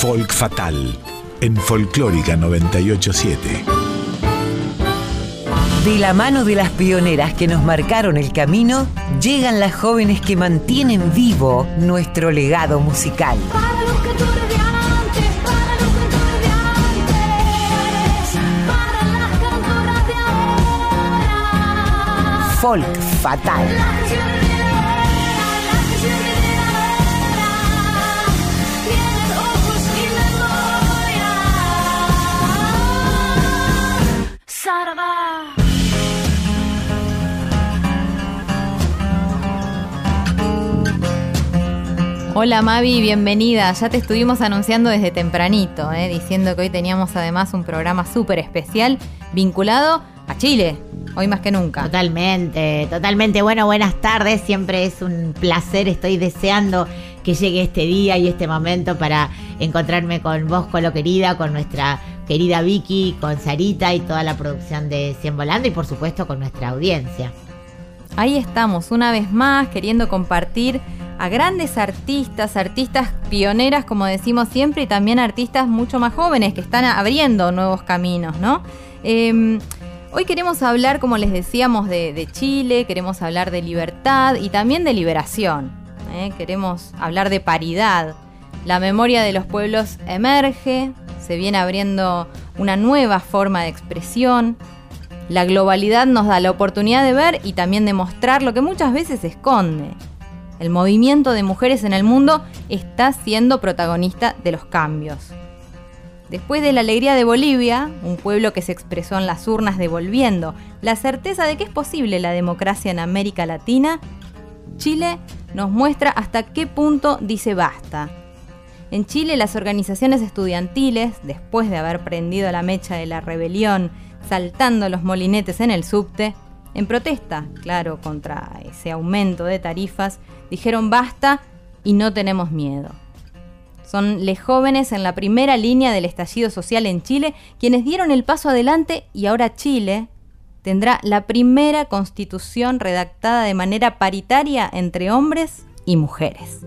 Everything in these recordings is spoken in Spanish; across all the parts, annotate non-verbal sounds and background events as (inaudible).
Folk Fatal en Folclórica 987. De la mano de las pioneras que nos marcaron el camino, llegan las jóvenes que mantienen vivo nuestro legado musical. Para los cantores de antes, Hola Mavi, bienvenida. Ya te estuvimos anunciando desde tempranito, ¿eh? diciendo que hoy teníamos además un programa súper especial vinculado a Chile, hoy más que nunca. Totalmente, totalmente. Bueno, buenas tardes. Siempre es un placer. Estoy deseando que llegue este día y este momento para encontrarme con vos, Colo querida, con nuestra querida Vicky, con Sarita y toda la producción de Cien Volando y por supuesto con nuestra audiencia. Ahí estamos, una vez más, queriendo compartir a grandes artistas, artistas pioneras, como decimos siempre, y también artistas mucho más jóvenes que están abriendo nuevos caminos, ¿no? Eh, hoy queremos hablar, como les decíamos, de, de Chile, queremos hablar de libertad y también de liberación. ¿eh? Queremos hablar de paridad. La memoria de los pueblos emerge, se viene abriendo una nueva forma de expresión. La globalidad nos da la oportunidad de ver y también de mostrar lo que muchas veces se esconde. El movimiento de mujeres en el mundo está siendo protagonista de los cambios. Después de la alegría de Bolivia, un pueblo que se expresó en las urnas devolviendo la certeza de que es posible la democracia en América Latina, Chile nos muestra hasta qué punto dice basta. En Chile las organizaciones estudiantiles, después de haber prendido la mecha de la rebelión, saltando los molinetes en el subte, en protesta, claro, contra ese aumento de tarifas, dijeron basta y no tenemos miedo. Son les jóvenes en la primera línea del estallido social en Chile quienes dieron el paso adelante y ahora Chile tendrá la primera constitución redactada de manera paritaria entre hombres y mujeres.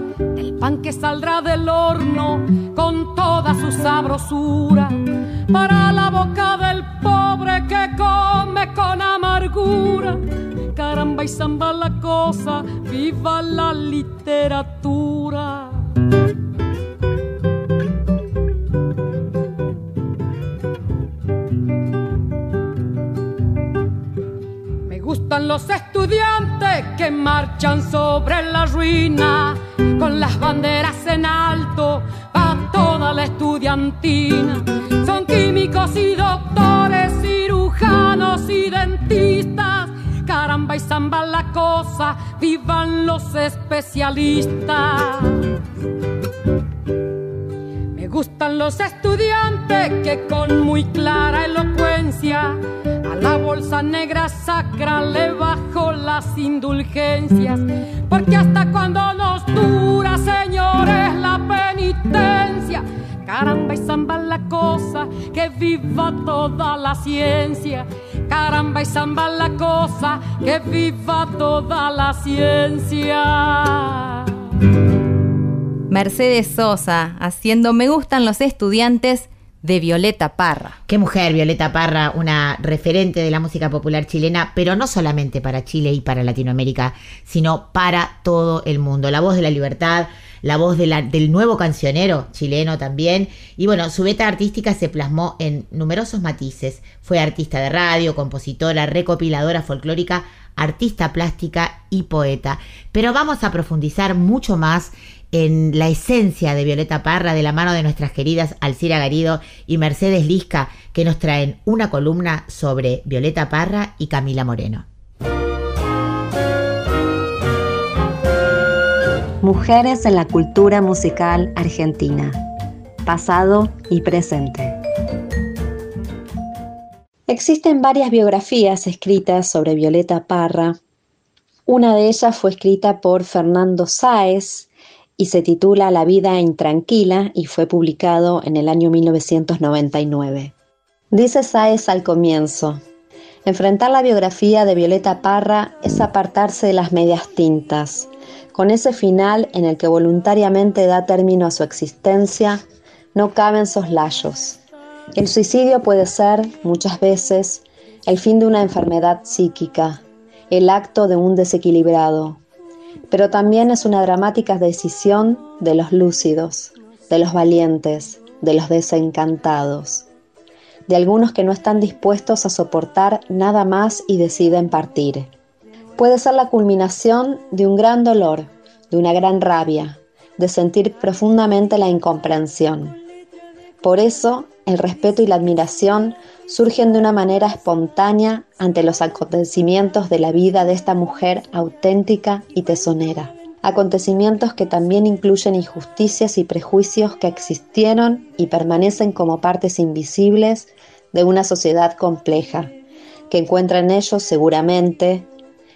pan que saldrá del horno con toda su sabrosura para la boca del pobre que come con amargura. Caramba y zamba la cosa, viva la literatura. Me gustan los estudiantes que marchan sobre la ruina con las banderas en alto a toda la estudiantina. Son químicos y doctores, cirujanos y dentistas. Caramba y zamba la cosa, vivan los especialistas. Me gustan los estudiantes que con muy clara elocuencia la bolsa negra sacra le bajo las indulgencias. Porque hasta cuando nos dura, señores, la penitencia, Caramba y zamba la cosa, que viva toda la ciencia. Caramba y zamba la cosa, que viva toda la ciencia. Mercedes Sosa haciendo Me gustan los estudiantes de Violeta Parra. Qué mujer, Violeta Parra, una referente de la música popular chilena, pero no solamente para Chile y para Latinoamérica, sino para todo el mundo. La voz de la libertad, la voz del nuevo cancionero chileno también. Y bueno, su beta artística se plasmó en numerosos matices. Fue artista de radio, compositora, recopiladora folclórica, artista plástica y poeta. Pero vamos a profundizar mucho más en la esencia de Violeta Parra de la mano de nuestras queridas Alcira Garido y Mercedes Lisca, que nos traen una columna sobre Violeta Parra y Camila Moreno. Mujeres en la cultura musical argentina. Pasado y presente. Existen varias biografías escritas sobre Violeta Parra. Una de ellas fue escrita por Fernando Sáez y se titula La vida intranquila y fue publicado en el año 1999. Dice Sáez al comienzo, enfrentar la biografía de Violeta Parra es apartarse de las medias tintas, con ese final en el que voluntariamente da término a su existencia, no caben soslayos. El suicidio puede ser, muchas veces, el fin de una enfermedad psíquica, el acto de un desequilibrado, pero también es una dramática decisión de los lúcidos, de los valientes, de los desencantados, de algunos que no están dispuestos a soportar nada más y deciden partir. Puede ser la culminación de un gran dolor, de una gran rabia, de sentir profundamente la incomprensión. Por eso, el respeto y la admiración surgen de una manera espontánea ante los acontecimientos de la vida de esta mujer auténtica y tesonera. Acontecimientos que también incluyen injusticias y prejuicios que existieron y permanecen como partes invisibles de una sociedad compleja, que encuentra en ellos seguramente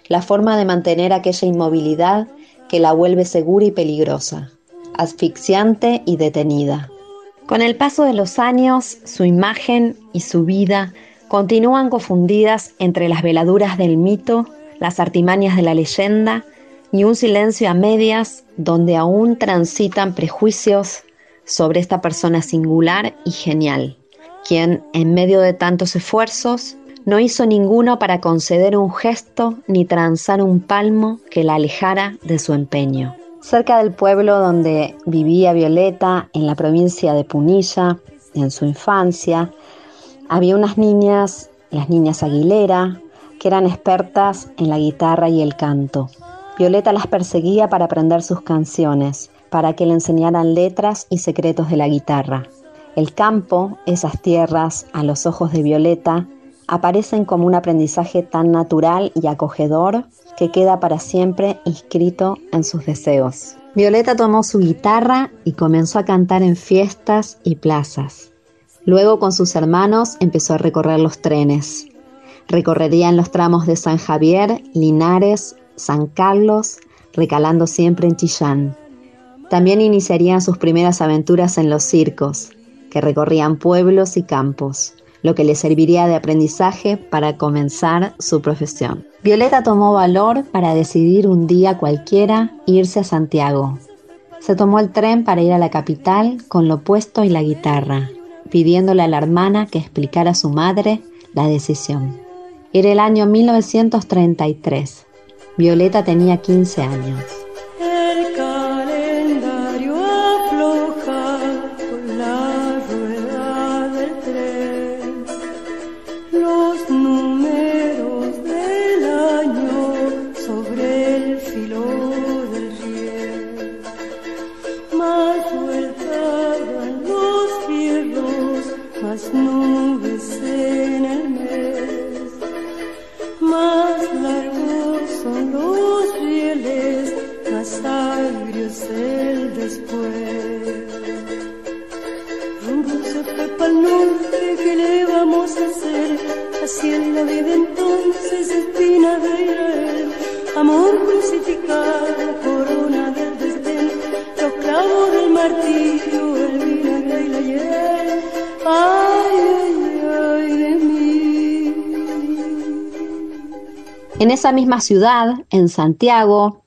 la forma de mantener aquella inmovilidad que la vuelve segura y peligrosa, asfixiante y detenida. Con el paso de los años, su imagen y su vida continúan confundidas entre las veladuras del mito, las artimañas de la leyenda y un silencio a medias donde aún transitan prejuicios sobre esta persona singular y genial, quien, en medio de tantos esfuerzos, no hizo ninguno para conceder un gesto ni transar un palmo que la alejara de su empeño. Cerca del pueblo donde vivía Violeta, en la provincia de Punilla, en su infancia, había unas niñas, las niñas Aguilera, que eran expertas en la guitarra y el canto. Violeta las perseguía para aprender sus canciones, para que le enseñaran letras y secretos de la guitarra. El campo, esas tierras, a los ojos de Violeta, aparecen como un aprendizaje tan natural y acogedor que queda para siempre inscrito en sus deseos. Violeta tomó su guitarra y comenzó a cantar en fiestas y plazas. Luego con sus hermanos empezó a recorrer los trenes. Recorrerían los tramos de San Javier, Linares, San Carlos, recalando siempre en Chillán. También iniciarían sus primeras aventuras en los circos, que recorrían pueblos y campos lo que le serviría de aprendizaje para comenzar su profesión. Violeta tomó valor para decidir un día cualquiera irse a Santiago. Se tomó el tren para ir a la capital con lo puesto y la guitarra, pidiéndole a la hermana que explicara a su madre la decisión. Era el año 1933. Violeta tenía 15 años. Esa misma ciudad, en Santiago,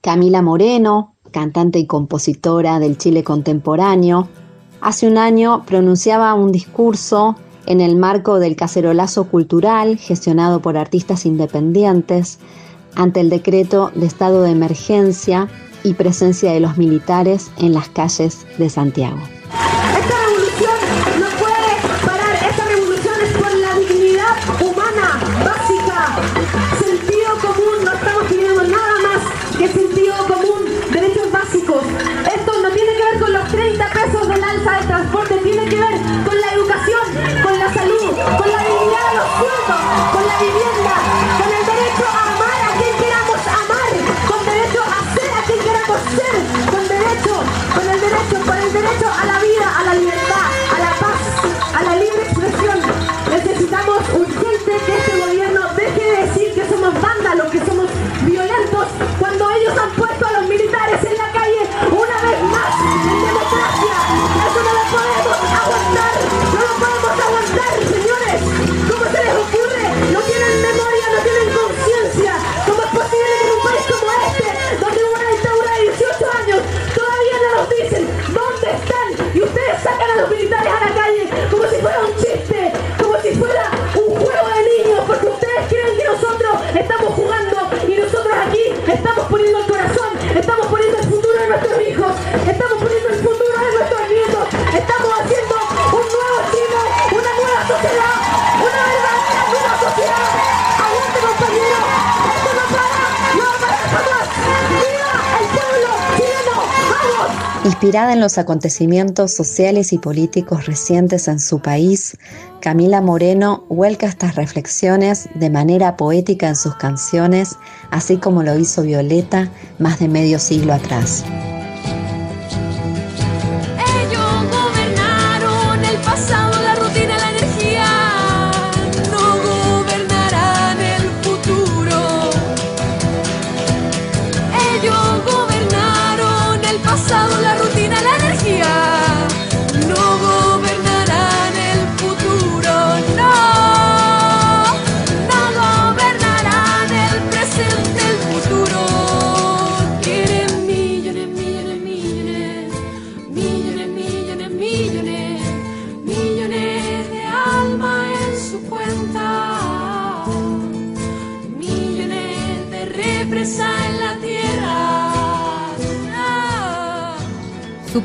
Camila Moreno, cantante y compositora del Chile contemporáneo, hace un año pronunciaba un discurso en el marco del cacerolazo cultural gestionado por artistas independientes ante el decreto de estado de emergencia y presencia de los militares en las calles de Santiago. Inspirada en los acontecimientos sociales y políticos recientes en su país, Camila Moreno vuelca estas reflexiones de manera poética en sus canciones, así como lo hizo Violeta más de medio siglo atrás.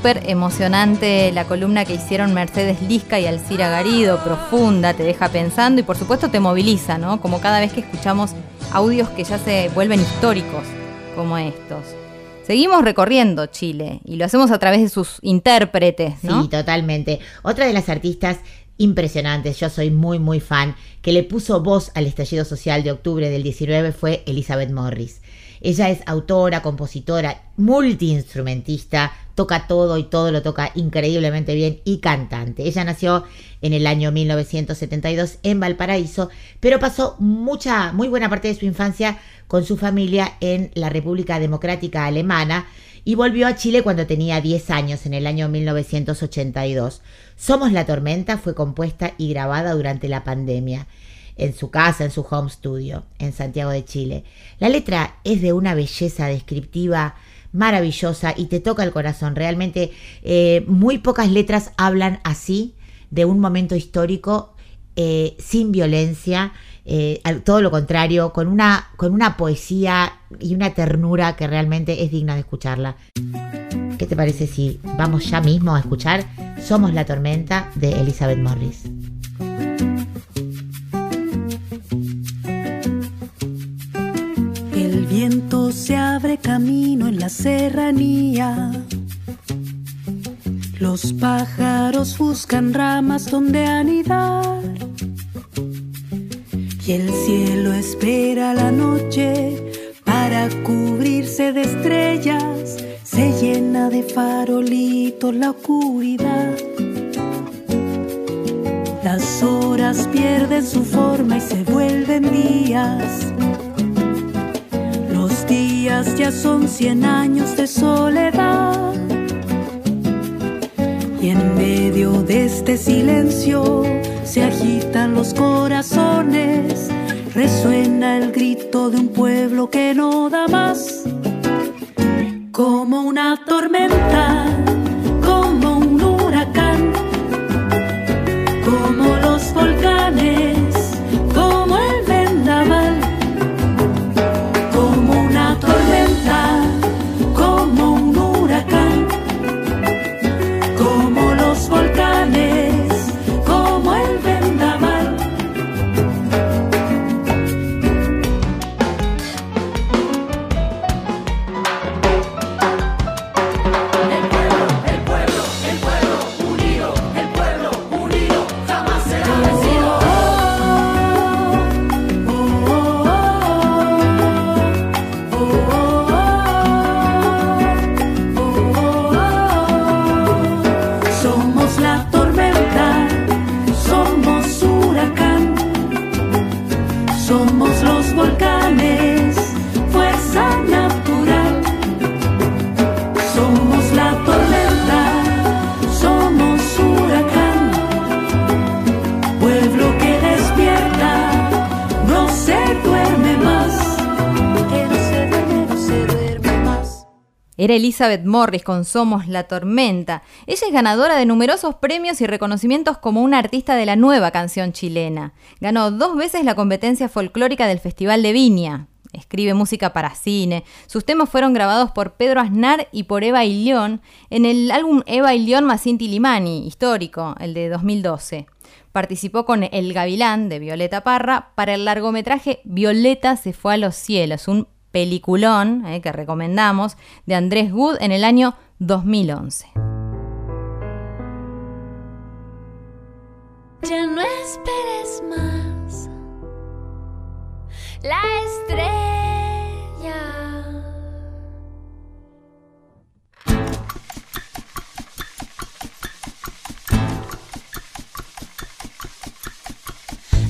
Súper emocionante la columna que hicieron Mercedes Lisca y Alcira Garido, profunda, te deja pensando y por supuesto te moviliza, ¿no? Como cada vez que escuchamos audios que ya se vuelven históricos como estos. Seguimos recorriendo Chile y lo hacemos a través de sus intérpretes, ¿no? Sí, totalmente. Otra de las artistas impresionantes, yo soy muy muy fan, que le puso voz al estallido social de octubre del 19 fue Elizabeth Morris. Ella es autora, compositora, multiinstrumentista, toca todo y todo lo toca increíblemente bien y cantante. Ella nació en el año 1972 en Valparaíso, pero pasó mucha, muy buena parte de su infancia con su familia en la República Democrática Alemana y volvió a Chile cuando tenía 10 años, en el año 1982. Somos la Tormenta fue compuesta y grabada durante la pandemia en su casa, en su home studio, en Santiago de Chile. La letra es de una belleza descriptiva maravillosa y te toca el corazón. Realmente eh, muy pocas letras hablan así de un momento histórico eh, sin violencia, eh, todo lo contrario, con una, con una poesía y una ternura que realmente es digna de escucharla. ¿Qué te parece si vamos ya mismo a escuchar Somos la tormenta de Elizabeth Morris? Viento se abre camino en la serranía. Los pájaros buscan ramas donde anidar. Y el cielo espera la noche para cubrirse de estrellas. Se llena de farolitos la oscuridad. Las horas pierden su forma y se vuelven días días ya son cien años de soledad. Y en medio de este silencio se agitan los corazones, resuena el grito de un pueblo que no da más, como una tormenta, Era Elizabeth Morris con Somos la Tormenta. Ella es ganadora de numerosos premios y reconocimientos como una artista de la nueva canción chilena. Ganó dos veces la competencia folclórica del Festival de Viña. Escribe música para cine. Sus temas fueron grabados por Pedro Aznar y por Eva Ilión en el álbum Eva Ilión más Inti Limani, histórico, el de 2012 participó con El Gavilán de Violeta Parra para el largometraje Violeta se fue a los cielos, peliculón eh, que recomendamos de Andrés Wood en el año 2011. Ya no esperes más la estrella.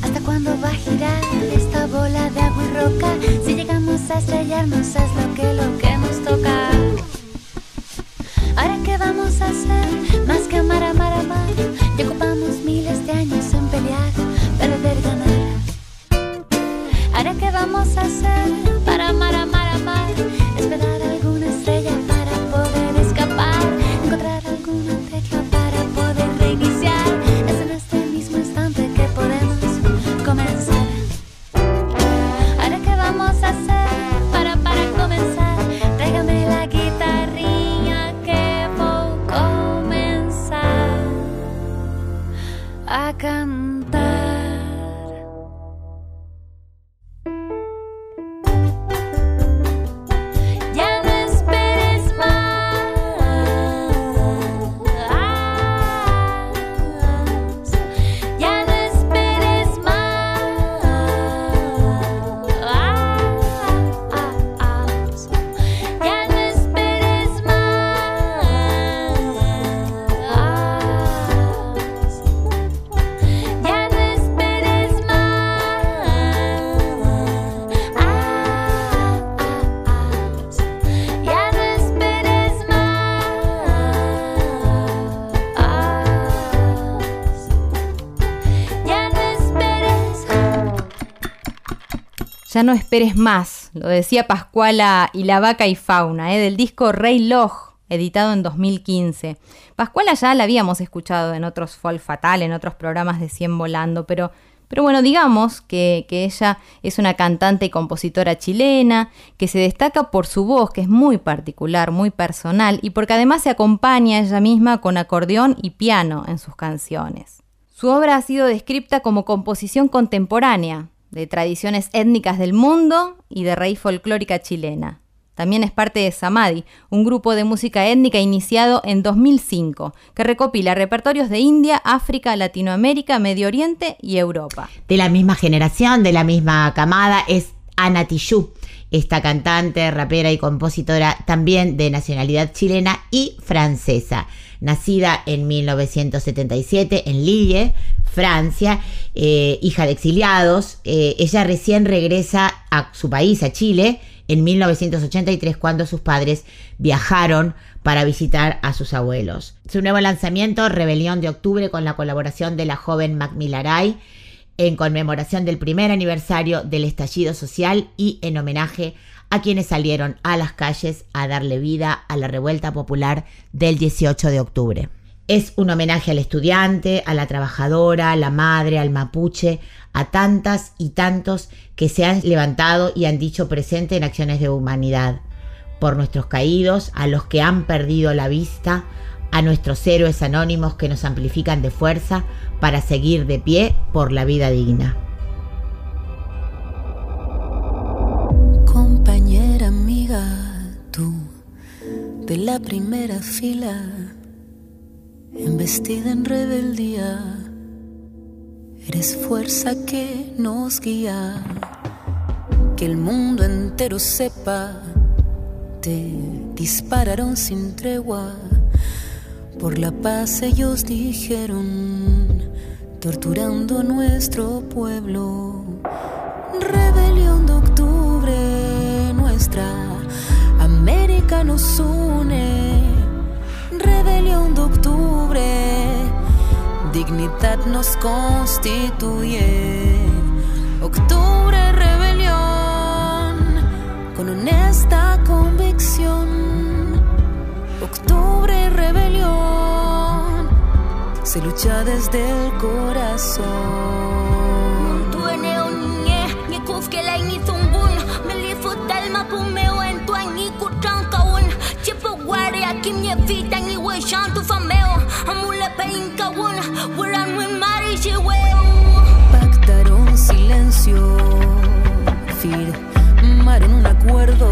¿Hasta cuándo va a girar esta bola de agua y roca? Si llegamos a estrellarnos es lo que lo que nos toca. Ahora qué vamos a hacer, más que amar, amar, amar. Y ocupamos miles de años en pelear, perder, ganar. Ahora qué vamos a hacer Ya no esperes más, lo decía Pascuala y la vaca y fauna, ¿eh? del disco Rey Loj, editado en 2015. Pascuala ya la habíamos escuchado en otros Fall Fatal, en otros programas de Cien Volando, pero, pero bueno, digamos que, que ella es una cantante y compositora chilena, que se destaca por su voz, que es muy particular, muy personal, y porque además se acompaña ella misma con acordeón y piano en sus canciones. Su obra ha sido descrita como composición contemporánea, de tradiciones étnicas del mundo y de raíz folclórica chilena. También es parte de Samadhi, un grupo de música étnica iniciado en 2005, que recopila repertorios de India, África, Latinoamérica, Medio Oriente y Europa. de la misma generación, de la misma camada, es Ana Tijoux, esta cantante, rapera y compositora también de nacionalidad chilena y francesa. Nacida en 1977 en Lille, Francia, eh, hija de exiliados, eh, ella recién regresa a su país, a Chile, en 1983 cuando sus padres viajaron para visitar a sus abuelos. Su nuevo lanzamiento, Rebelión de Octubre, con la colaboración de la joven Mac en conmemoración del primer aniversario del estallido social y en homenaje a quienes salieron a las calles a darle vida a la revuelta popular del 18 de octubre. Es un homenaje al estudiante, a la trabajadora, a la madre, al mapuche, a tantas y tantos que se han levantado y han dicho presente en acciones de humanidad. Por nuestros caídos, a los que han perdido la vista, a nuestros héroes anónimos que nos amplifican de fuerza para seguir de pie por la vida digna. Primera fila embestida en rebeldía. Eres fuerza que nos guía, que el mundo entero sepa. Te dispararon sin tregua, por la paz ellos dijeron, torturando a nuestro pueblo. Rebelión América nos une rebelión de octubre, dignidad nos constituye. Octubre, rebelión, con honesta convicción. Octubre, rebelión, se lucha desde el corazón. Kim shantu fameo Pactaron silencio Firmaron un acuerdo.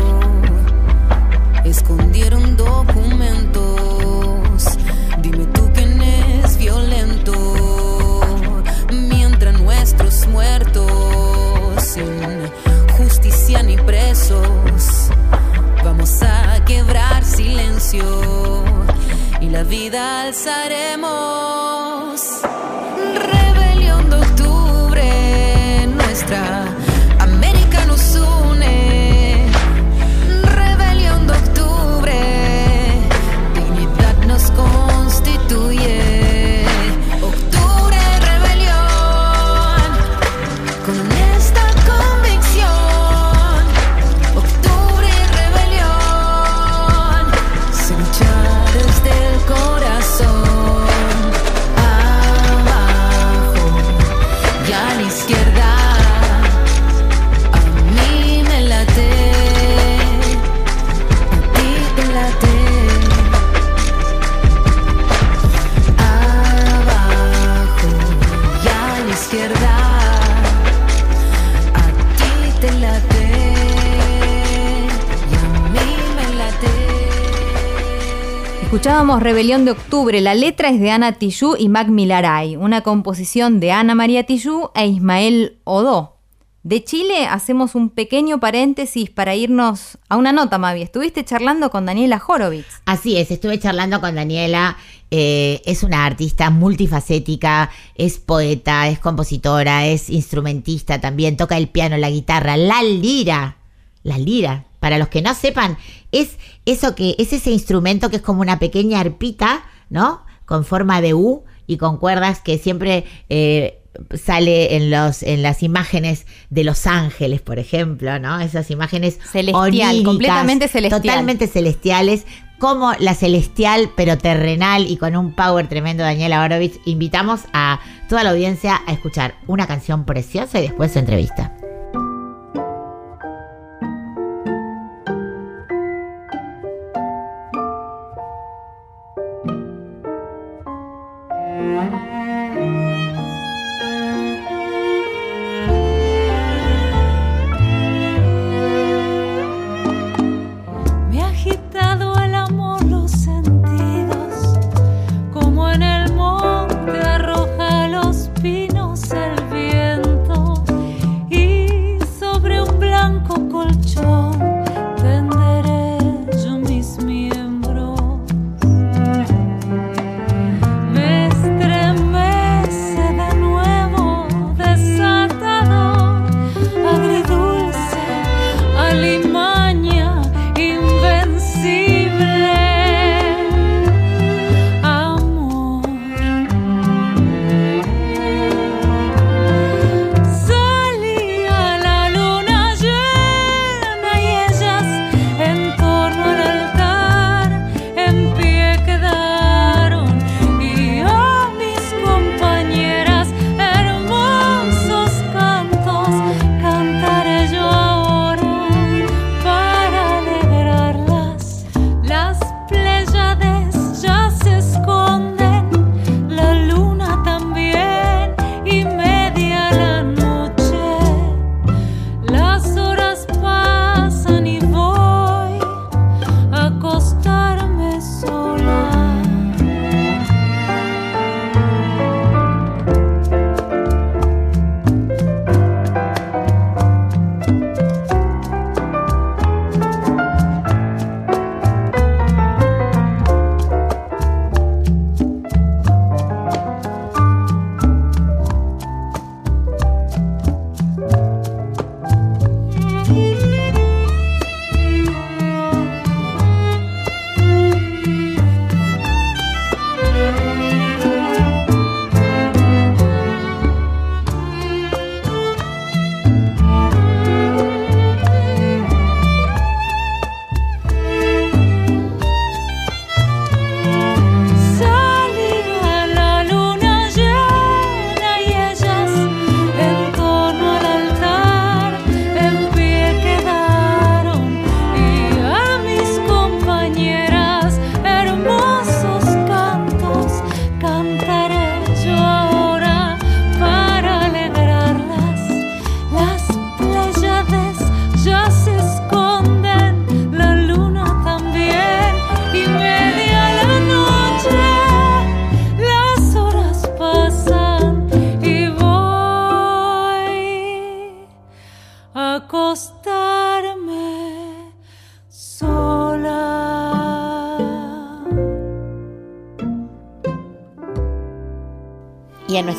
Escondieron documentos. Dime tú quién es violento. Mientras nuestros muertos Sin justicia ni presos y la vida alzaremos. Rebelión de octubre, nuestra Rebelión de Octubre. La letra es de Ana Tijoux y Mac Milaray, una composición de Ana María Tijoux e Ismael Odó. De Chile hacemos un pequeño paréntesis para irnos a una nota, Mavi. Estuviste charlando con Daniela Horowitz. Así es, estuve charlando con Daniela. eh, es una artista multifacética, es poeta, es compositora, es instrumentista también, toca el piano, la guitarra, la lira. La lira, para los que no sepan, es eso que es ese instrumento que es como una pequeña arpita, ¿no? Con forma de U y con cuerdas que siempre eh, sale en los en las imágenes de los ángeles, por ejemplo, ¿no? Esas imágenes Celestial, completamente celestial. totalmente celestiales, como la celestial pero terrenal y con un power tremendo Daniela Horowitz. Invitamos a toda la audiencia a escuchar una canción preciosa y después su entrevista.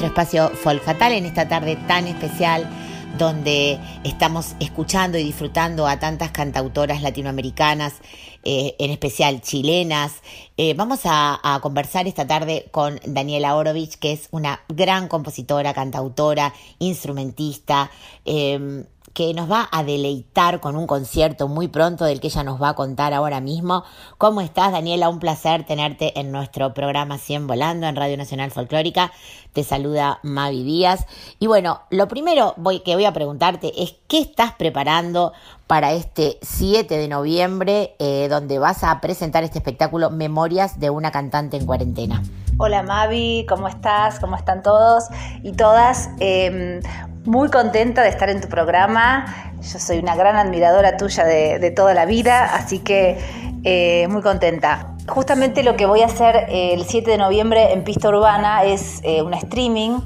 Espacio Folk Fatal en esta tarde tan especial donde estamos escuchando y disfrutando a tantas cantautoras latinoamericanas, eh, en especial chilenas. Eh, vamos a, conversar esta tarde con Daniela Orovich, que es una gran compositora, cantautora, instrumentista. Eh, que nos va a deleitar con un concierto muy pronto del que ella nos va a contar ahora mismo. ¿Cómo estás, Daniela? Un placer tenerte en nuestro programa 100 Volando en Radio Nacional Folclórica. Te saluda Mavi Díaz. Y bueno, lo primero voy, que voy a preguntarte es qué estás preparando para este 7 de noviembre, eh, donde vas a presentar este espectáculo Memorias de una cantante en cuarentena. Hola Mavi, ¿cómo estás? ¿Cómo están todos y todas? Em, muy contenta de estar en tu programa. Yo soy una gran admiradora tuya de, toda la vida, así que eh, muy contenta. Justamente lo que voy a hacer el 7 de noviembre en Pista Urbana es eh, un streaming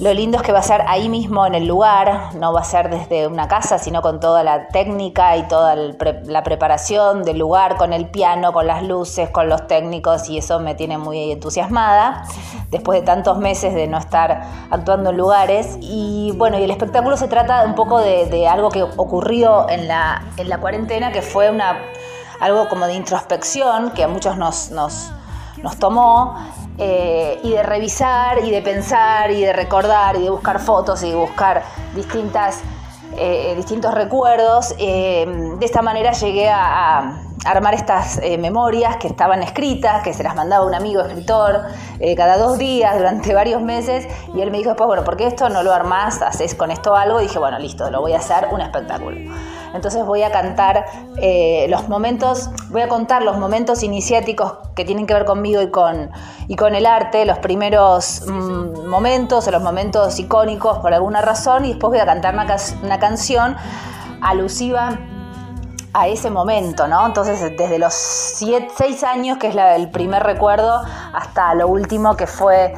lo lindo es que va a ser ahí mismo en el lugar, no va a ser desde una casa, sino con toda la técnica y toda la preparación del lugar, con el piano, con las luces, con los técnicos, y eso me tiene muy entusiasmada, después de tantos meses de no estar actuando en lugares. Y bueno, y el espectáculo se trata un poco de, algo que ocurrió en la, en la cuarentena, que fue una, algo como de introspección, que a muchos nos, nos, nos tomó eh, y de revisar y de pensar y de recordar y de buscar fotos y de buscar distintas, eh, distintos recuerdos. Eh, de esta manera llegué a, armar estas memorias que estaban escritas, que se las mandaba un amigo escritor cada dos días durante (laughs) varios meses y él me dijo después, bueno, ¿por qué esto no lo armás? ¿Haces con esto algo? Y dije, bueno, listo, lo voy a hacer un espectáculo. Entonces voy a cantar eh, los momentos, voy a contar los momentos iniciáticos que tienen que ver conmigo y con, y con el arte, los primeros mm, momentos o los momentos icónicos por alguna razón, y después voy a cantar una, canción alusiva a ese momento, ¿no? Entonces, desde los seis años, que es el primer recuerdo, hasta lo último que fue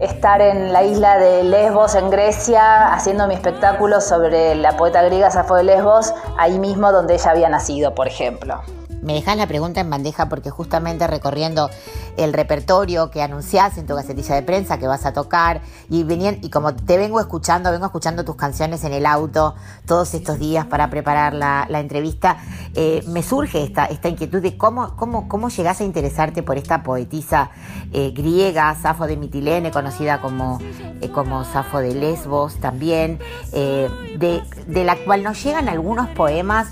estar en la isla de Lesbos, en Grecia, haciendo mi espectáculo sobre la poeta griega Safo de Lesbos, ahí mismo donde ella había nacido, por ejemplo. Me dejas la pregunta en bandeja porque justamente recorriendo el repertorio que anunciás en tu gacetilla de prensa que vas a tocar y venían y como te vengo escuchando, vengo escuchando tus canciones en el auto todos estos días para preparar la, entrevista, eh, me surge esta, esta inquietud de cómo, cómo, cómo a interesarte por esta poetisa eh, griega, Safo de Mitilene, conocida como, eh, como Safo de Lesbos también, de, de la cual nos llegan algunos poemas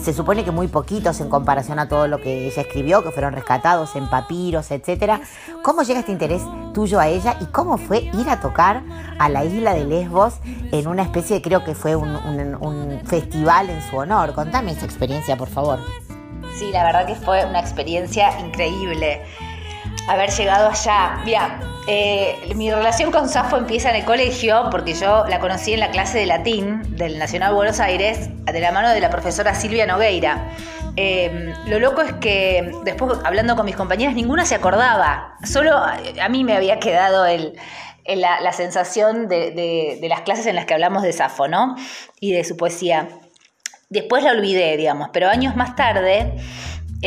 se supone que muy poquitos en comparación a todo lo que ella escribió, que fueron rescatados en papiros, etc. ¿Cómo llega este interés tuyo a ella y cómo fue ir a tocar a la isla de Lesbos en una especie, creo que fue un, un festival en su honor? Contame esa experiencia, por favor. Sí, la verdad que fue una experiencia increíble haber llegado allá. Mira, eh, mi relación con Safo empieza en el colegio porque yo la conocí en la clase de latín del Nacional Buenos Aires de la mano de la profesora Silvia Nogueira. Eh, lo loco es que después hablando con mis compañeras ninguna se acordaba, solo a mí me había quedado la, sensación de, de, las clases en las que hablamos de Safo, ¿no? Y de su poesía. Después la olvidé, digamos, pero años más tarde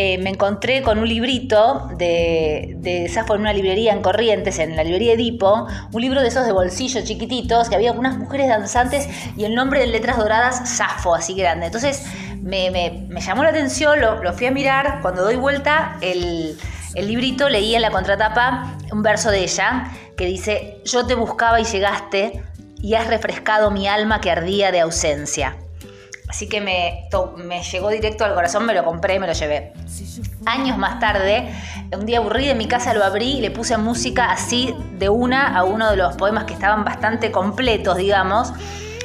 eh, me encontré con un librito de, de Safo en una librería en Corrientes, en la librería Edipo, un libro de esos de bolsillo chiquititos, que había unas mujeres danzantes y el nombre en letras doradas, Safo, así grande. Entonces me, llamó la atención, lo, fui a mirar, cuando doy vuelta el, el librito leí en la contratapa un verso de ella que dice, yo te buscaba y llegaste y has refrescado mi alma que ardía de ausencia. Así que me, llegó directo al corazón, me lo compré y me lo llevé. Años más tarde, un día aburrido en mi casa lo abrí y le puse música así de una a uno de los poemas que estaban bastante completos, digamos.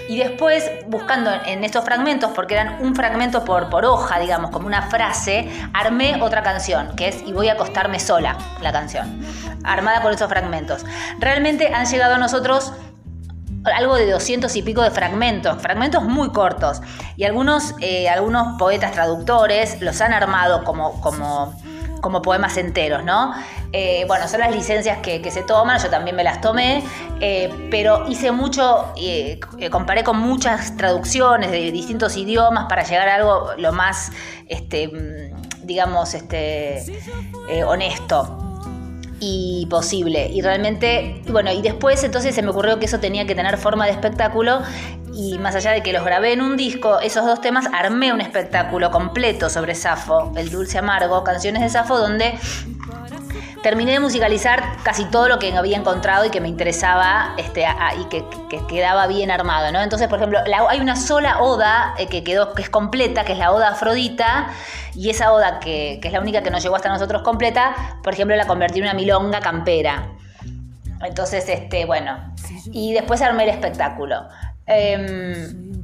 Y después, buscando en estos fragmentos, porque eran un fragmento por, por hoja, digamos, como una frase, armé otra canción, que es Y voy a acostarme sola, la canción, armada con esos fragmentos. Realmente han llegado a nosotros algo de doscientos y pico de fragmentos, fragmentos muy cortos. Y algunos, eh, algunos poetas traductores los han armado como, como, como poemas enteros, ¿no? Eh, bueno, son las licencias que, se toman, yo también me las tomé, eh, pero hice mucho, comparé con muchas traducciones de distintos idiomas para llegar a algo lo más, este, digamos, este, honesto. Y posible. Y realmente, bueno, y después entonces se me ocurrió que eso tenía que tener forma de espectáculo y más allá de que los grabé en un disco, esos dos temas armé un espectáculo completo sobre Safo, el dulce amargo, canciones de Safo, donde terminé de musicalizar casi todo lo que había encontrado y que me interesaba este, y que, quedaba bien armado. ¿no? Entonces, por ejemplo, hay una sola oda eh, que quedó, que es completa, que es la oda Afrodita, y esa oda, que, es la única que nos llegó hasta nosotros completa, por ejemplo, la convertí en una milonga campera. Entonces, este, bueno, y después armé el espectáculo. Em,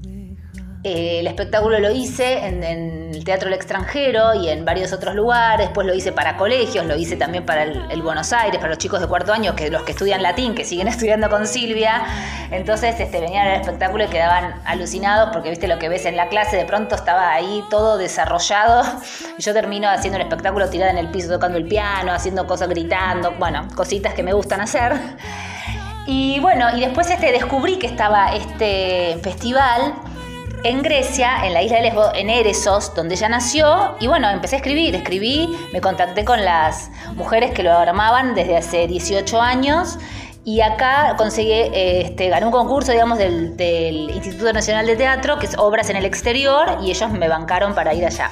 eh, el espectáculo lo hice en, el Teatro del Extranjero y en varios otros lugares, después lo hice para colegios, lo hice también para el, Buenos Aires, para los chicos de cuarto año, que los que estudian latín, que siguen (laughs) estudiando con Silvia. Entonces este, venían al espectáculo y quedaban alucinados porque viste lo que ves en la clase, de pronto estaba ahí todo desarrollado (laughs) y yo termino haciendo el espectáculo tirada en el piso tocando el piano, haciendo cosas, gritando, bueno, cositas que me gustan hacer. Y bueno, y después este, descubrí que estaba este festival en Grecia, en la isla de Lesbos, en Eresos, donde ella nació, y bueno, empecé a escribir, escribí, me contacté con las mujeres que lo armaban desde hace 18 años, y acá conseguí, este, gané un concurso, digamos, del, Instituto Nacional de Teatro, que es Obras en el Exterior, y ellos me bancaron para ir allá.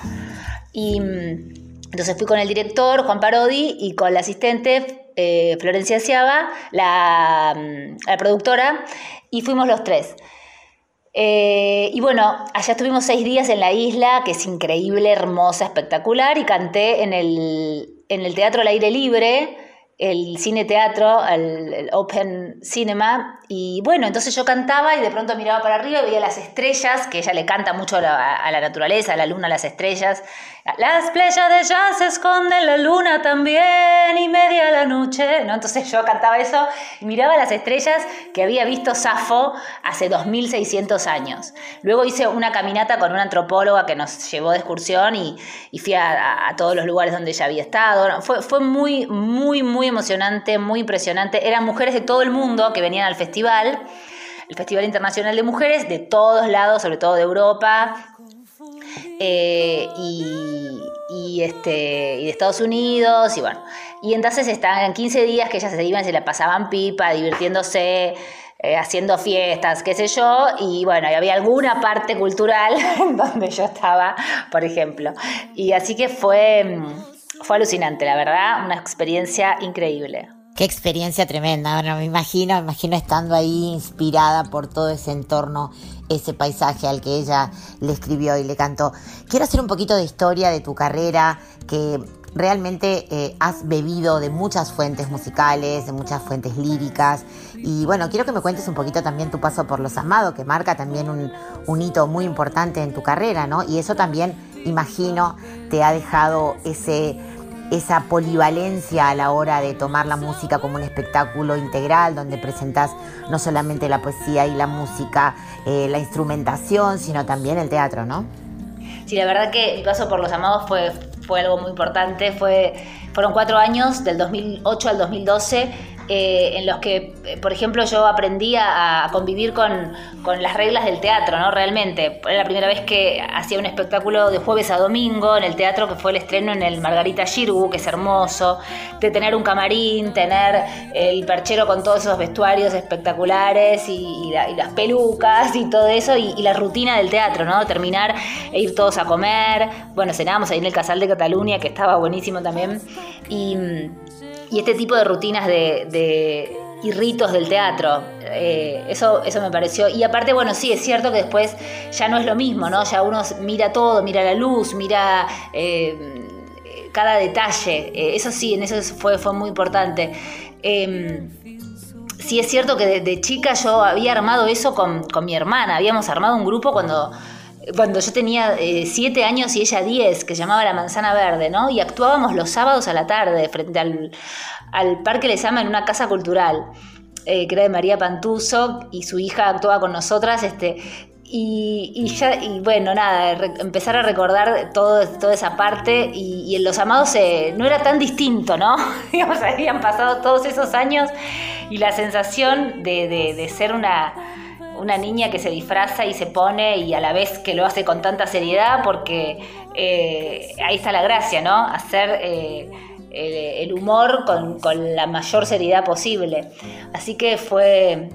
Y mm, entonces fui con el director, Juan Parodi, y con la asistente, eh, Florencia Ciaba, la, mm, la productora, y fuimos los tres. Eh, y bueno, allá estuvimos seis días en la isla, que es increíble, hermosa, espectacular, y canté en el, en el Teatro al Aire Libre, el cine teatro, el, Open Cinema, y bueno, entonces yo cantaba y de pronto miraba para arriba y veía las estrellas, que ella le canta mucho a la, naturaleza, a la luna, a las estrellas, las playas ya se esconden, la luna también y media la noche. ¿no? Entonces yo cantaba eso y miraba las estrellas que había visto Safo hace 2600 años. Luego hice una caminata con una antropóloga que nos llevó de excursión y, fui a, todos los lugares donde ella había estado. Fue muy, muy, muy emocionante, muy impresionante. Eran mujeres de todo el mundo que venían al festival el Festival Internacional de Mujeres de todos lados, sobre todo de Europa, eh, y, este, y de Estados Unidos, y bueno. Y entonces estaban 15 días que ellas se iban, se la pasaban pipa, divirtiéndose, eh, haciendo fiestas, qué sé yo, y bueno, y había alguna parte cultural (laughs) donde yo estaba, por ejemplo. Y así que fue, fue alucinante, la verdad, una experiencia increíble. Qué experiencia tremenda, bueno, me imagino, me imagino estando ahí inspirada por todo ese entorno, ese paisaje al que ella le escribió y le cantó. Quiero hacer un poquito de historia de tu carrera, que realmente eh, has bebido de muchas fuentes musicales, de muchas fuentes líricas. Y bueno, quiero que me cuentes un poquito también tu paso por Los Amados, que marca también un, un hito muy importante en tu carrera, ¿no? Y eso también, imagino, te ha dejado ese esa polivalencia a la hora de tomar la música como un espectáculo integral, donde presentas no solamente la poesía y la música, eh, la instrumentación, sino también el teatro, ¿no? Sí, la verdad que mi paso por Los Amados fue, fue algo muy importante. Fue, fueron cuatro años, del 2008 al 2012, eh, en los que, eh, por ejemplo, yo aprendí a, convivir con, las reglas del teatro, ¿no? Realmente. Era la primera vez que hacía un espectáculo de jueves a domingo en el teatro, que fue el estreno en el Margarita Girgu, que es hermoso, de tener un camarín, tener el perchero con todos esos vestuarios espectaculares y, las pelucas y todo eso, y, la rutina del teatro, ¿no? Terminar e ir todos a comer. Bueno, cenábamos ahí en el Casal de Cataluña, que estaba buenísimo también. Y y este tipo de rutinas de, y ritos del teatro. Eh, eso, eso me pareció. Y aparte, bueno, sí, es cierto que después ya no es lo mismo, ¿no? Ya uno mira todo, mira la luz, mira eh, cada detalle. Eh, eso sí, en eso fue, fue muy importante. Em, sí, es cierto que de, chica yo había armado eso con, con mi hermana. Habíamos armado un grupo cuando cuando yo tenía eh, siete años y ella diez, que llamaba La Manzana Verde, ¿no? Y actuábamos los sábados a la tarde frente al, al Parque Lesama en una casa cultural, eh, que era de María Pantuso, y su hija actuaba con nosotras, este, y, ya, y bueno, nada, empezar a recordar todo, toda esa parte y, en Los Amados no era tan distinto, ¿no? (laughs) Digamos, habían pasado todos esos años y la sensación de ser una una niña que se disfraza y se pone y a la vez que lo hace con tanta seriedad porque eh, ahí está la gracia, ¿no? Hacer, eh, el, humor con, la mayor seriedad posible. Así que fue,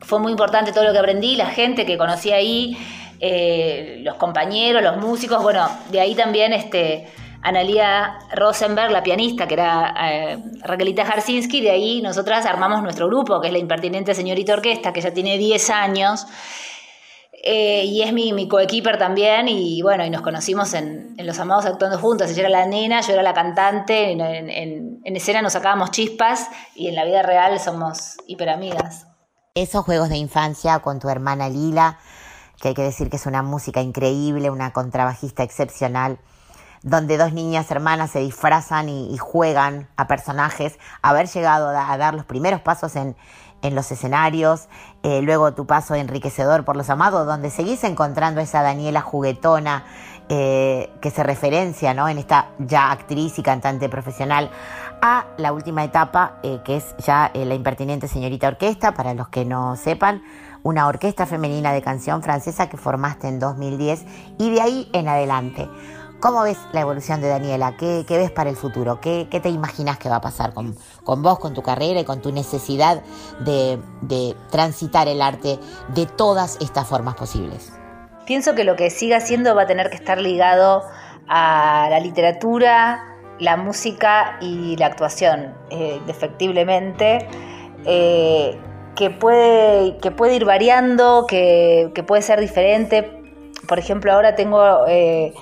fue muy importante todo lo que aprendí, la gente que conocí ahí, eh, los compañeros, los músicos, bueno, de ahí también este, Analia Rosenberg, la pianista, que era eh, Raquelita Jarsinski, de ahí nosotras armamos nuestro grupo, que es la impertinente señorita orquesta, que ya tiene 10 años eh, y es mi, mi coequiper también, y bueno, y nos conocimos en, Los Amados actuando juntos. Ella era la nena, yo era la cantante, en, en, escena nos sacábamos chispas y en la vida real somos hiperamigas. Esos juegos de infancia con tu hermana Lila, que hay que decir que es una música increíble, una contrabajista excepcional, donde dos niñas hermanas se disfrazan y, juegan a personajes, haber llegado a dar los primeros pasos en, en los escenarios, eh, luego tu paso enriquecedor por los amados, donde seguís encontrando esa Daniela juguetona eh, que se referencia ¿no? en esta ya actriz y cantante profesional, a la última etapa, eh, que es ya la impertinente señorita orquesta, para los que no sepan, una orquesta femenina de canción francesa que formaste en 2010 y de ahí en adelante. ¿Cómo ves la evolución de Daniela? ¿Qué, ves para el futuro? ¿Qué, te imaginas que va a pasar con, vos, con tu carrera y con tu necesidad de, transitar el arte de todas estas formas posibles? Pienso que lo que siga haciendo va a tener que estar ligado a la literatura, la música y la actuación, eh, defectiblemente, eh, que, puede, que puede ir variando, que, puede ser diferente. Por ejemplo, ahora tengo... Eh,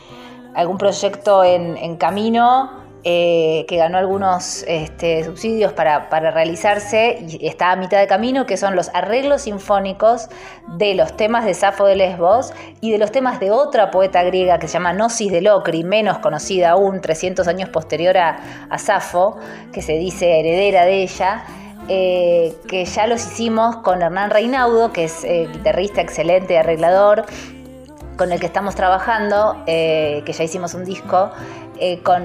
algún proyecto en, camino eh, que ganó algunos este, subsidios para, realizarse y está a mitad de camino, que son los arreglos sinfónicos de los temas de Safo de Lesbos y de los temas de otra poeta griega que se llama Gnosis de Locri, menos conocida aún, 300 años posterior a, Safo, que se dice heredera de ella. Eh, que ya los hicimos con Hernán Reinaudo, que es eh, guitarrista excelente, arreglador, con el que estamos trabajando, eh, que ya hicimos un disco, eh, con,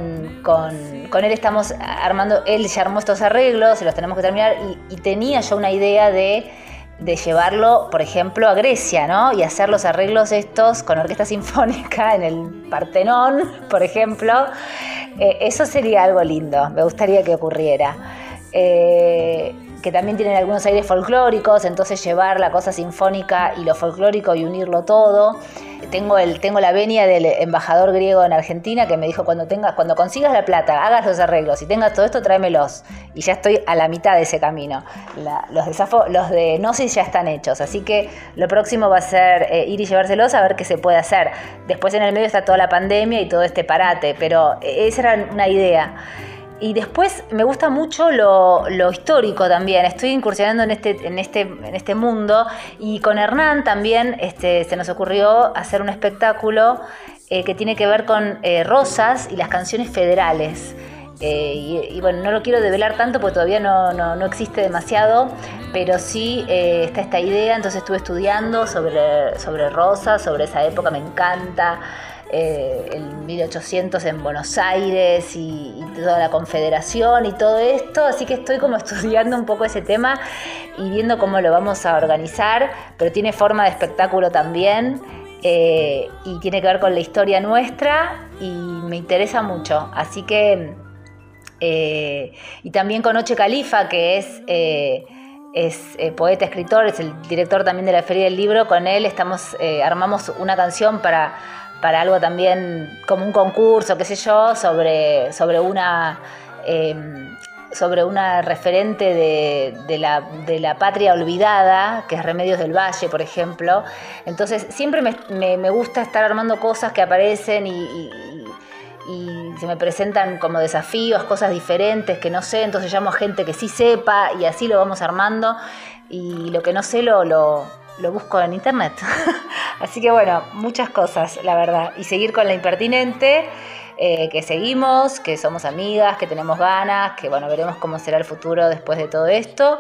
él estamos armando, él ya armó estos arreglos, se los tenemos que terminar, y, tenía yo una idea de, llevarlo, por ejemplo, a Grecia, ¿no? Y hacer los arreglos estos con orquesta (laughs) sinfónica en el Partenón, por ejemplo. Eh, eso sería algo lindo, me gustaría que ocurriera. que también tienen algunos aires folclóricos, entonces llevar la cosa sinfónica y lo folclórico y unirlo todo. Tengo, el, tengo la venia del embajador griego en Argentina que me dijo cuando tengas, cuando consigas la plata, hagas los arreglos y tengas todo esto, tráemelos. Y ya estoy a la mitad de ese camino. los, de los de Gnosis ya están hechos, así que lo próximo va a ser eh, ir y llevárselos a ver qué se puede hacer. Después en el medio está toda la pandemia y todo este parate, pero eh, esa era una idea. Y después me gusta mucho lo, histórico también. Estoy incursionando en este, en este, en este mundo. Y con Hernán también este, se nos ocurrió hacer un espectáculo eh, que tiene que ver con eh, Rosas y las canciones federales. Eh, y, bueno, no lo quiero develar tanto porque todavía no, no existe demasiado, pero sí está esta idea. Entonces estuve estudiando sobre, sobre Rosas, sobre esa época, me encanta eh, el 1800 en Buenos Aires y, toda la confederación y todo esto, así que estoy como (laughs) estudiando un poco ese tema y viendo cómo lo vamos a organizar, pero tiene forma de espectáculo también. Eh, y tiene que ver con la historia nuestra y me interesa mucho. Así que, eh, y también con Oche Califa, que es, es poeta, escritor, es el director también de la Feria del Libro, con él estamos, armamos una canción para para algo también como un concurso, qué sé yo, sobre, sobre una... Em, sobre una referente de, la, patria olvidada, que es Remedios del Valle, por ejemplo. Entonces, siempre me, gusta estar armando cosas que aparecen y, se me presentan como desafíos, cosas diferentes que no sé, entonces llamo a gente que sí sepa y así lo vamos armando. Y lo que no sé lo, lo busco en internet. (laughs) Así que bueno, muchas cosas, la verdad. Y seguir con la impertinente, eh, que seguimos, que somos amigas, que tenemos ganas, que bueno, veremos cómo será el futuro después de todo esto.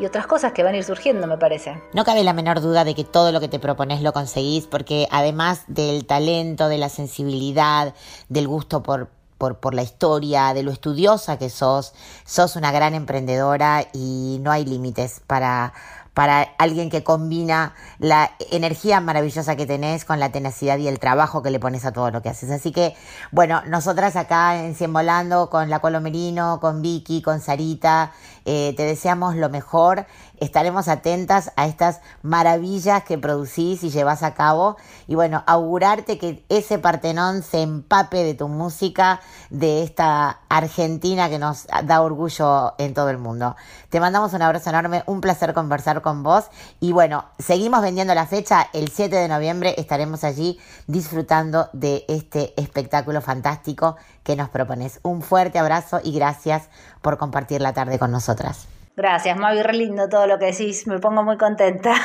Y otras cosas que van a ir surgiendo, me parece. No cabe la menor duda de que todo lo que te propones lo conseguís, porque además del talento, de la sensibilidad, del gusto por, por, por, la historia, de lo estudiosa que sos, sos una gran emprendedora y no hay límites para, para alguien que combina la energía maravillosa que tenés con la tenacidad y el trabajo que le pones a todo lo que haces. Así que, bueno, nosotras acá en Cien Volando, con la Colomerino, con Vicky, con Sarita, eh, te deseamos lo mejor. Estaremos atentas a estas maravillas que producís y llevas a cabo. Y bueno, augurarte que ese Partenón se empape de tu música, de esta Argentina que nos da orgullo en todo el mundo. Te mandamos un abrazo enorme, un placer conversar con vos. Y bueno, seguimos vendiendo la fecha. El 7 de noviembre estaremos allí disfrutando de este espectáculo fantástico que nos propones. Un fuerte abrazo y gracias por compartir la tarde con nosotras. Gracias, Mavi, re lindo todo lo que decís, me pongo muy contenta. (laughs)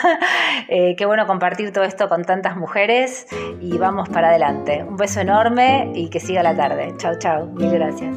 Eh, qué bueno compartir todo esto con tantas mujeres y vamos para adelante. Un beso enorme y que siga la tarde. Chao, chao, mil gracias.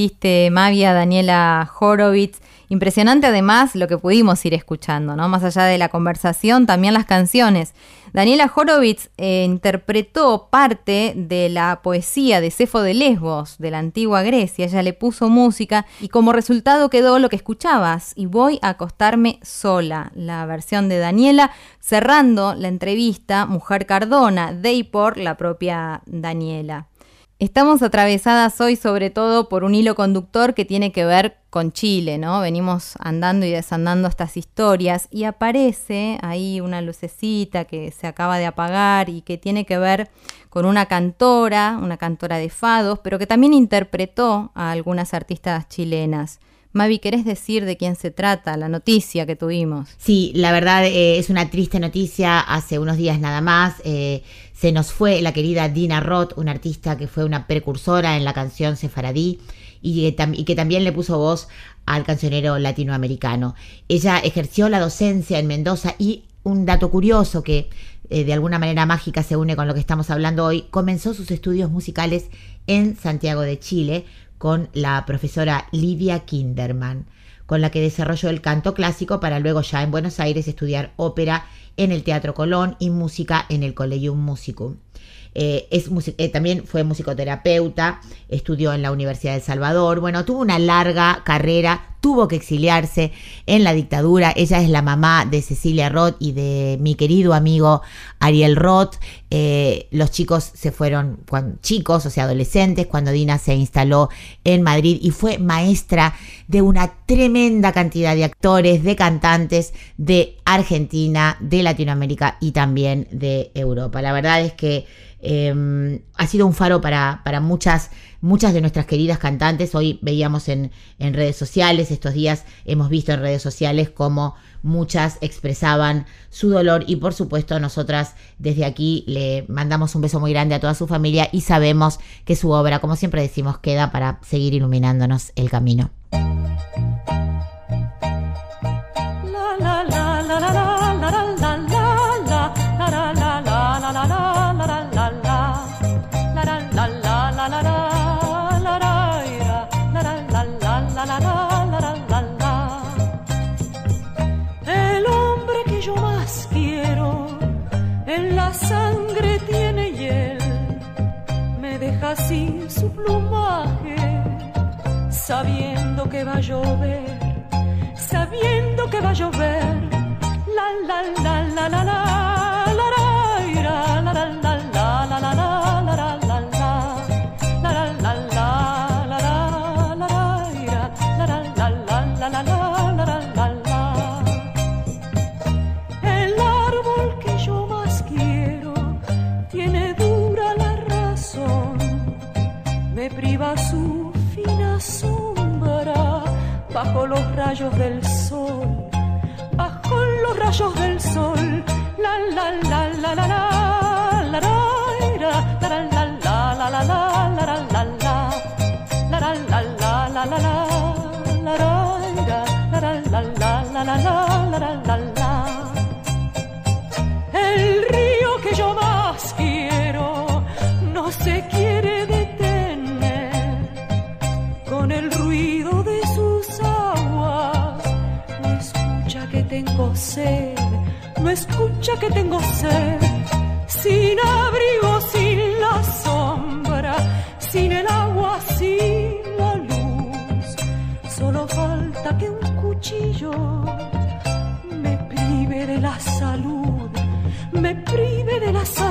Hiciste Mavia Daniela Horowitz. Impresionante además lo que pudimos ir escuchando, ¿no? Más allá de la conversación, también las canciones. Daniela Horowitz eh, interpretó parte de la poesía de Cefo de Lesbos, de la antigua Grecia. Ella le puso música y como resultado quedó lo que escuchabas, y voy a acostarme sola, la versión de Daniela, cerrando la entrevista Mujer Cardona, de por la propia Daniela. Estamos atravesadas hoy sobre todo por un hilo conductor que tiene que ver con Chile, ¿no? Venimos andando y desandando estas historias y aparece ahí una lucecita que se acaba de apagar y que tiene que ver con una cantora, una cantora de fados, pero que también interpretó a algunas artistas chilenas. Mavi, ¿querés decir de quién se trata, la noticia que tuvimos? Sí, la verdad eh, es una triste noticia. Hace unos días nada más eh, se nos fue la querida Dina Roth, una artista que fue una precursora en la canción Sefaradí y que, también le puso voz al cancionero latinoamericano. Ella ejerció la docencia en Mendoza y un dato curioso que eh, de alguna manera mágica se une con lo que estamos hablando hoy, comenzó sus estudios musicales en Santiago de Chile con la profesora Lidia Kinderman. Con la que desarrolló el canto clásico para luego ya en Buenos Aires estudiar ópera en el Teatro Colón y música en el Collegium Musicum. Eh, eh, también fue musicoterapeuta, estudió en la Universidad de El Salvador, bueno, tuvo una larga carrera, tuvo que exiliarse en la dictadura, ella es la mamá de Cecilia Roth y de mi querido amigo Ariel Roth, eh, los chicos se fueron, chicos, o sea, adolescentes, cuando Dina se instaló en Madrid y fue maestra de una tremenda cantidad de actores, de cantantes de Argentina, de Latinoamérica y también de Europa. La verdad es que Em, ha sido un faro para, para, muchas, muchas de nuestras queridas cantantes. Hoy veíamos en, en, redes sociales, estos días hemos visto en redes sociales cómo muchas expresaban su dolor y por supuesto nosotras desde aquí le mandamos un beso muy grande a toda su familia y sabemos que su obra, como siempre decimos, queda para seguir iluminándonos el camino. Así su plumaje, sabiendo que va a llover, sabiendo que va a llover. Rayos del sol, bajo los rayos del sol. La la la la la la la la la la la la la la la la la escucha que tengo sed. Sin abrigo, sin la sombra, sin el agua, sin la luz. Solo falta que un cuchillo me prive de la salud, me prive de la salud.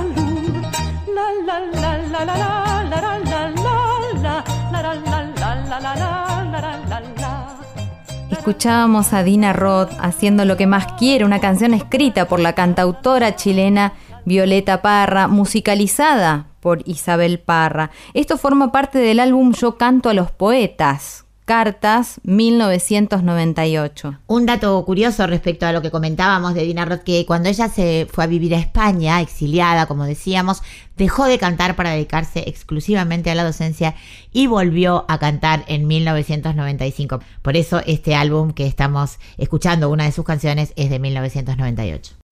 Escuchábamos a Dina Roth haciendo lo que más quiere, una canción escrita por la cantautora chilena Violeta Parra, musicalizada por Isabel Parra. Esto forma parte del álbum Yo canto a los poetas, Cartas 1998. Un dato curioso respecto a lo que comentábamos de Dina Roth, que cuando ella se fue a vivir a España, exiliada, como decíamos, dejó de cantar para dedicarse exclusivamente a la docencia y volvió a cantar en 1995. Por eso este álbum que estamos escuchando, una de sus canciones, es de 1998.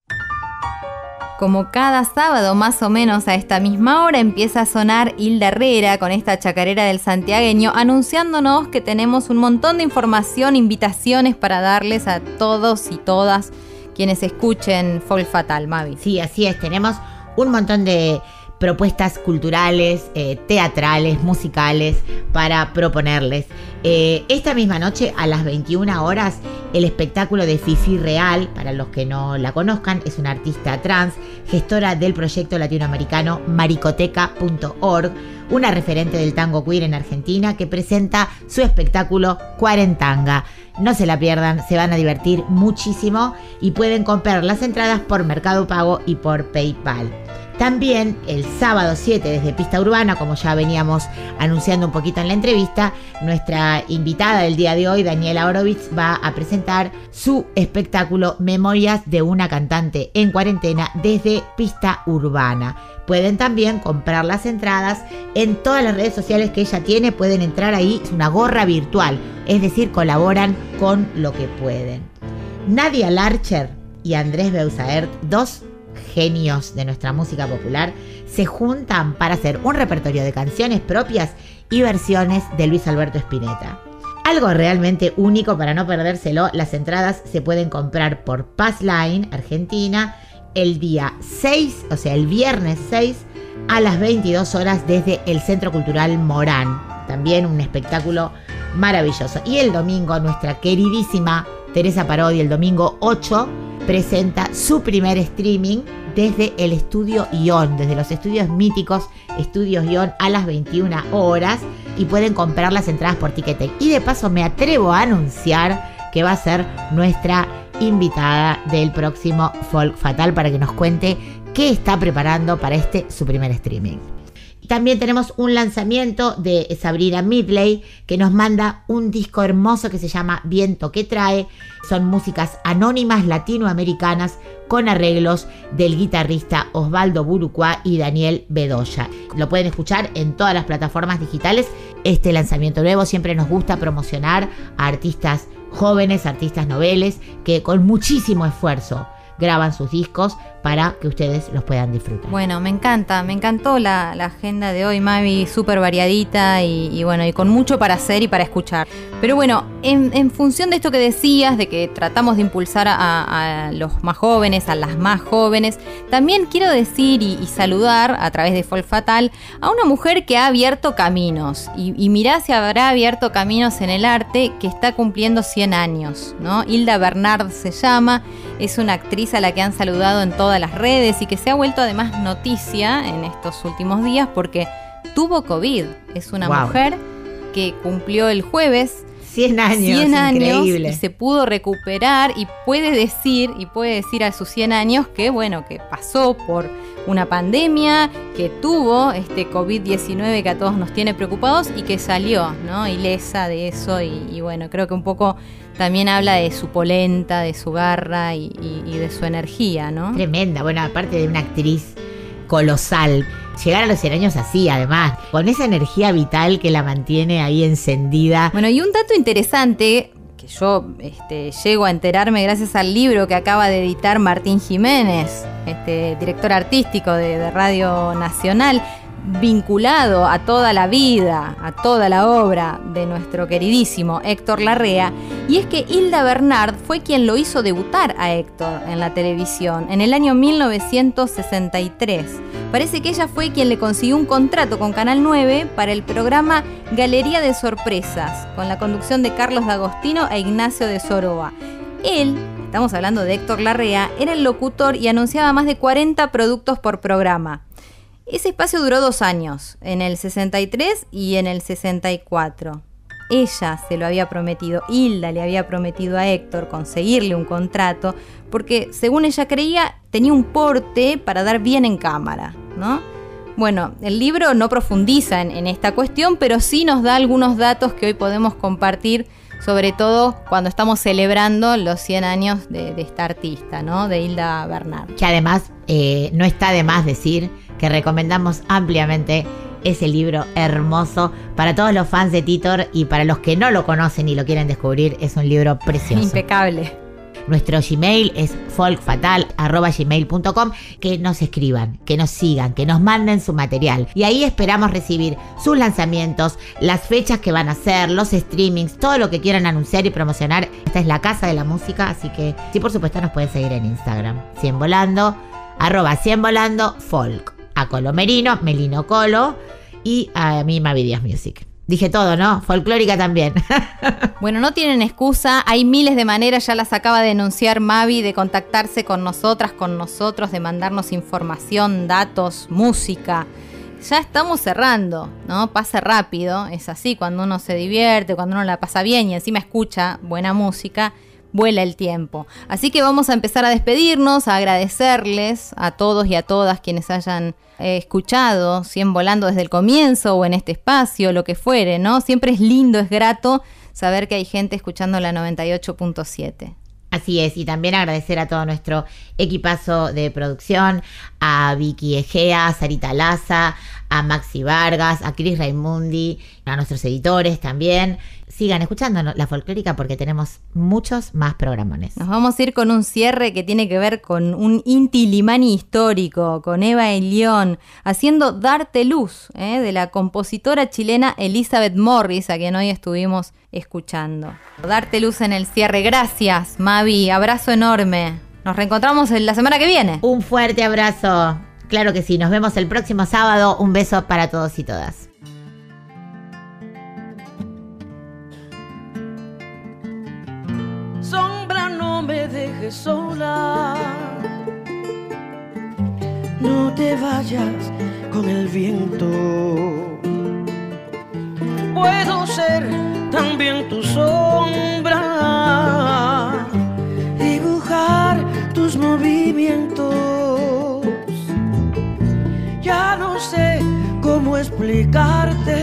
Como cada sábado más o menos a esta misma hora empieza a sonar Hilda Herrera con esta chacarera del santiagueño anunciándonos que tenemos un montón de información, invitaciones para darles a todos y todas quienes escuchen Folk Fatal, Mavi. Sí, así es, tenemos un montón de propuestas culturales, eh, teatrales, musicales para proponerles. Eh, esta misma noche a las 21 horas el espectáculo de Fifi Real, para los que no la conozcan, es una artista trans, gestora del proyecto latinoamericano maricoteca.org, una referente del tango queer en Argentina que presenta su espectáculo Cuarentanga. No se la pierdan, se van a divertir muchísimo y pueden comprar las entradas por Mercado Pago y por PayPal. También el sábado 7 desde Pista Urbana, como ya veníamos anunciando un poquito en la entrevista, nuestra invitada del día de hoy, Daniela Orovitz, va a presentar su espectáculo Memorias de una cantante en cuarentena desde Pista Urbana. Pueden también comprar las entradas en todas las redes sociales que ella tiene, pueden entrar ahí, es una gorra virtual, es decir, colaboran con lo que pueden. Nadia Larcher y Andrés Beusaert, dos genios de nuestra música popular, se juntan para hacer un repertorio de canciones propias y versiones de Luis Alberto Spinetta. Algo realmente único para no perdérselo, las entradas se pueden comprar por Passline Argentina el día 6, o sea, el viernes 6 a las 22 horas desde el Centro Cultural Morán. También un espectáculo maravilloso. Y el domingo nuestra queridísima Teresa Parodi, el domingo 8, presenta su primer streaming desde el estudio Ion, desde los estudios míticos Estudios Ion a las 21 horas y pueden comprar las entradas por Ticketek. Y de paso me atrevo a anunciar que va a ser nuestra invitada del próximo Folk Fatal para que nos cuente qué está preparando para este su primer streaming. También tenemos un lanzamiento de Sabrina Midley que nos manda un disco hermoso que se llama Viento que trae. Son músicas anónimas latinoamericanas con arreglos del guitarrista Osvaldo Burucuá y Daniel Bedoya. Lo pueden escuchar en todas las plataformas digitales. Este lanzamiento nuevo siempre nos gusta promocionar a artistas jóvenes, artistas noveles, que con muchísimo esfuerzo graban sus discos para que ustedes los puedan disfrutar. Bueno, me encanta, me encantó la, agenda de hoy, Mavi, súper variadita y, bueno, y con mucho para hacer y para escuchar. Pero bueno, en, función de esto que decías, de que tratamos de impulsar a, los más jóvenes, a las más jóvenes, también quiero decir y, saludar a través de Folk Fatal a una mujer que ha abierto caminos. Y, y mirá si habrá abierto caminos en el arte que está cumpliendo 100 años, ¿no? Hilda Bernard se llama, es una actriz a la que han saludado en todas las redes y que se ha vuelto además noticia en estos últimos días porque tuvo COVID. Es una mujer que cumplió el jueves 100 años, 100 años y se pudo recuperar y puede decir y puede decir a sus 100 años que bueno, que pasó por una pandemia, que tuvo este COVID-19 que a todos nos tiene preocupados y que salió, ¿no? Ilesa de eso y bueno, creo que un poco también habla de su polenta, de su garra y, de su energía, ¿no? Tremenda, bueno, aparte de una actriz colosal. Llegar a los 100 años así, además, con esa energía vital que la mantiene ahí encendida. Bueno, y un dato interesante que yo este, llego a enterarme gracias al libro que acaba de editar Martín Jiménez, este, director artístico de Radio Nacional, vinculado a toda la vida, a toda la obra de nuestro queridísimo Héctor Larrea, y es que Hilda Bernard fue quien lo hizo debutar a Héctor en la televisión en el año 1963. Parece que ella fue quien le consiguió un contrato con Canal 9 para el programa Galería de Sorpresas, con la conducción de Carlos D'Agostino e Ignacio de Soroa. Él, estamos hablando de Héctor Larrea, era el locutor y anunciaba más de 40 productos por programa. Ese espacio duró dos años, en el 63 y en el 64. Ella se lo había prometido, Hilda le había prometido a Héctor conseguirle un contrato, porque según ella creía tenía un porte para dar bien en cámara, ¿no? Bueno, el libro no profundiza en, esta cuestión, pero sí nos da algunos datos que hoy podemos compartir, sobre todo cuando estamos celebrando los 100 años de, esta artista, ¿no? De Hilda Bernard. Que además eh, no está de más decir que recomendamos ampliamente ese libro hermoso para todos los fans de Titor y para los que no lo conocen y lo quieren descubrir, es un libro precioso. Impecable. Nuestro Gmail es folkfatal.gmail.com. Que nos escriban, que nos sigan, que nos manden su material. Y ahí esperamos recibir sus lanzamientos, las fechas que van a hacer, los streamings, todo lo que quieran anunciar y promocionar. Esta es la casa de la música, así que sí, por supuesto, nos pueden seguir en Instagram. 100 volando, arroba 100 volando, folk a Colomerino, Melino Colo y a mí Mavi Music. Dije todo, ¿no? Folclórica también. (laughs) bueno, no tienen excusa. Hay miles de maneras, ya las acaba de denunciar Mavi, de contactarse con nosotras, con nosotros, de mandarnos información, datos, música. Ya estamos cerrando, ¿no? Pase rápido, es así, cuando uno se divierte, cuando uno la pasa bien y encima escucha buena música, vuela el tiempo. Así que vamos a empezar a despedirnos, a agradecerles a todos y a todas quienes hayan eh, escuchado, si volando desde el comienzo o en este espacio, lo que fuere, ¿no? Siempre es lindo, es grato saber que hay gente escuchando la 98.7. Así es, y también agradecer a todo nuestro equipazo de producción, a Vicky Egea, a Sarita Laza, a Maxi Vargas, a Cris Raimundi, a nuestros editores también. Sigan escuchando la folclórica porque tenemos muchos más programones. Nos vamos a ir con un cierre que tiene que ver con un Inti Limani histórico, con Eva Elión, haciendo Darte Luz, ¿eh? de la compositora chilena Elizabeth Morris, a quien hoy estuvimos escuchando. Darte Luz en el cierre. Gracias, Mavi. Abrazo enorme. Nos reencontramos la semana que viene. Un fuerte abrazo. Claro que sí, nos vemos el próximo sábado. Un beso para todos y todas. Me dejes sola. No te vayas con el viento. Puedo ser también tu sombra, dibujar tus movimientos ya no sé cómo explicarte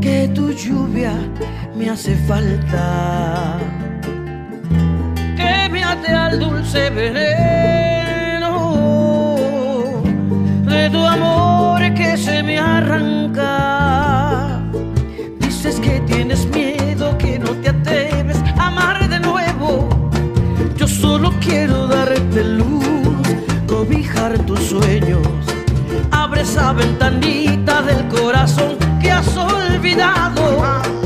que tu lluvia me hace falta, al dulce veneno de tu amor que se me arranca. Dices que tienes miedo, que no te atreves a amar de nuevo. Yo solo quiero darte luz cobijar tus sueños. Abre esa ventanita del corazón que has olvidado.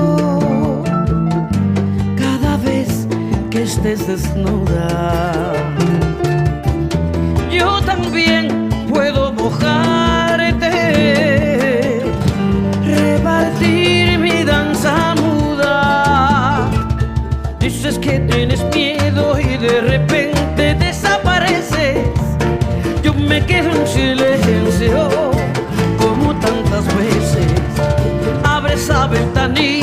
desnuda. Yo también puedo mojarte, repartir mi danza muda. Dices que tienes miedo y de repente desapareces. Yo me quedo en silencio como tantas veces esa ventanilla